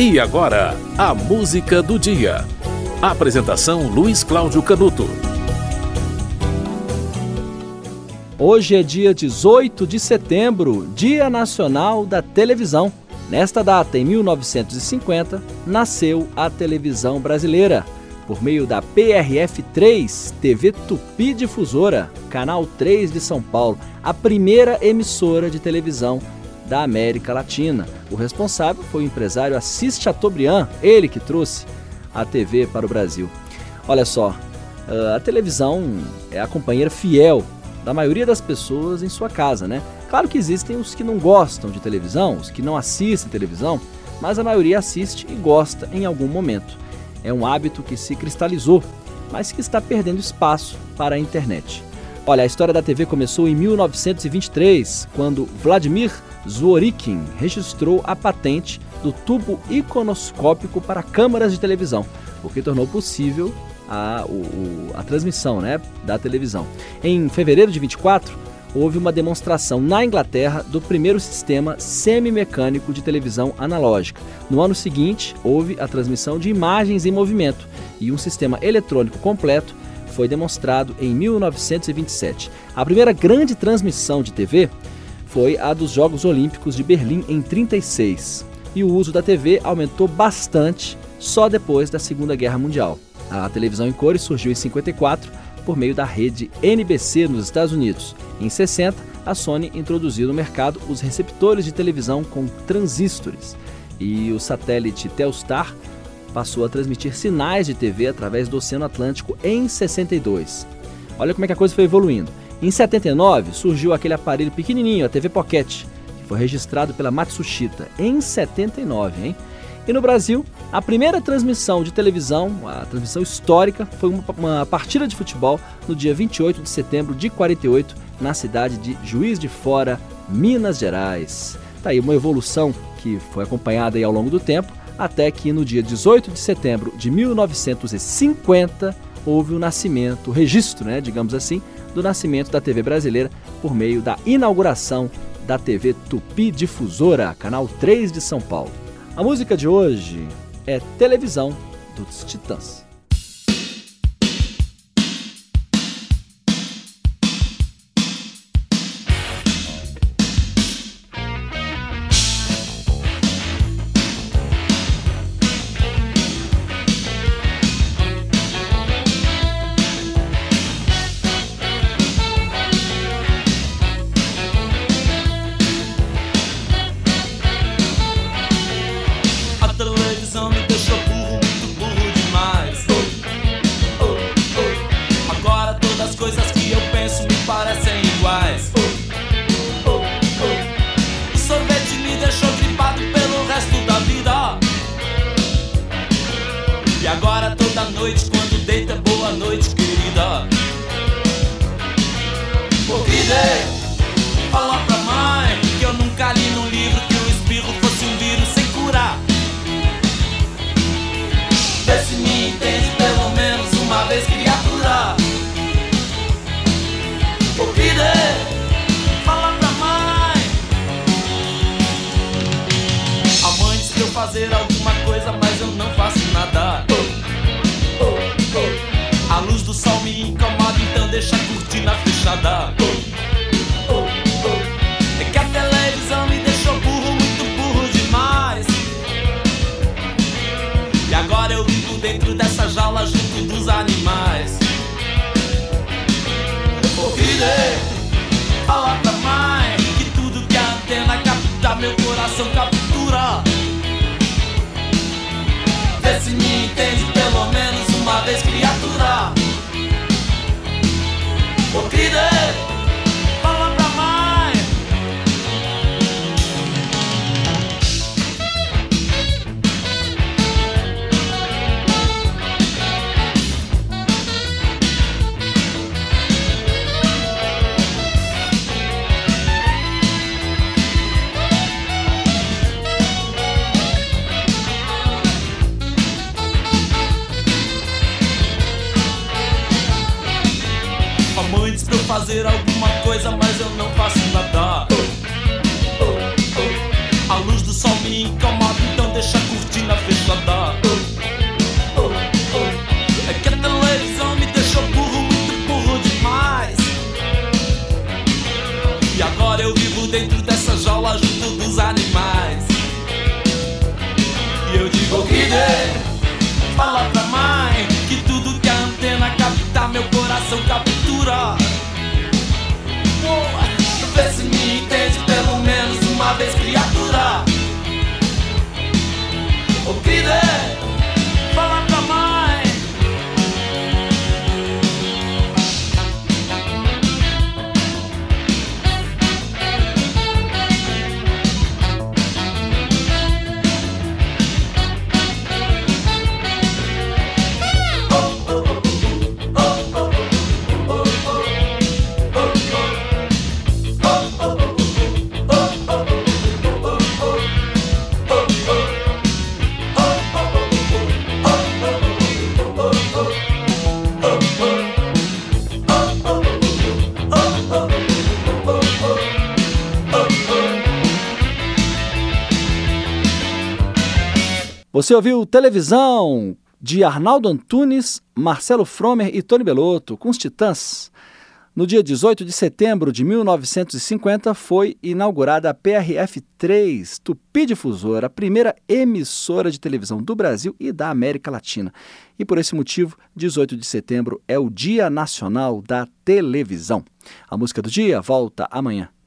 E agora, a música do dia. Apresentação Luiz Cláudio Canuto. Hoje é dia 18 de setembro, Dia Nacional da Televisão. Nesta data, em 1950, nasceu a televisão brasileira. Por meio da PRF3, TV Tupi Difusora, Canal 3 de São Paulo, a primeira emissora de televisão da América Latina. O responsável foi o empresário Assis Chateaubriand, ele que trouxe a TV para o Brasil. Olha só, ah, a televisão é a companheira fiel da maioria das pessoas em sua casa, né? Claro que existem os que não gostam de televisão, os que não assistem televisão, mas a maioria assiste e gosta em algum momento. É um hábito que se cristalizou, mas que está perdendo espaço para a internet. Olha, a história da TV começou em 1923, quando Vladimir Zworykin registrou a patente do tubo iconoscópico para câmaras de televisão, o que tornou possível a, o, a transmissão né, da televisão. Em fevereiro de 24, houve uma demonstração na Inglaterra do primeiro sistema semi-mecânico de televisão analógica. No ano seguinte, houve a transmissão de imagens em movimento e um sistema eletrônico completo foi demonstrado em 1927. A primeira grande transmissão de TV foi a dos Jogos Olímpicos de Berlim em 36. E o uso da TV aumentou bastante só depois da Segunda Guerra Mundial. A televisão em cores surgiu em 54 por meio da rede NBC nos Estados Unidos. Em 60, a Sony introduziu no mercado os receptores de televisão com transistores. E o satélite Telstar passou a transmitir sinais de TV através do Oceano Atlântico em 62. Olha como é que a coisa foi evoluindo. Em 79 surgiu aquele aparelho pequenininho, a TV Pocket, que foi registrado pela Matsushita em 79, hein? E no Brasil, a primeira transmissão de televisão, a transmissão histórica, foi uma, uma, partida de futebol no dia 28 de setembro de 48, na cidade de Juiz de Fora, Minas Gerais. Tá aí uma evolução que foi acompanhada aí ao longo do tempo, até que no dia 18 de setembro de 1950 houve o nascimento, o registro, né, digamos assim, do nascimento da TV brasileira por meio da inauguração da TV Tupi Difusora, canal 3 de São Paulo. A música de hoje é Televisão dos Titãs. Fazer alguma coisa, mas eu não faço nada. A luz do sol me incomoda, então deixa a cortina fechada. É que a televisão me deixou burro, muito burro demais. E agora eu vivo dentro dessa jaula junto dos animais. Ô filho, fala pra mãe que tudo que a antena capta, meu coração captura. Vê se me entende pelo menos uma vez, criatura. Ô, querida, fazer alguma coisa, mas eu não faço nada. Menos uma Você ouviu Televisão de Arnaldo Antunes, Marcelo Fromer e Tony Belotto com os Titãs. No dia 18 de setembro de 1950 foi inaugurada a PRF3 Tupi Difusora, a primeira emissora de televisão do Brasil e da América Latina. E por esse motivo, 18 de setembro é o Dia Nacional da Televisão. A música do dia volta amanhã.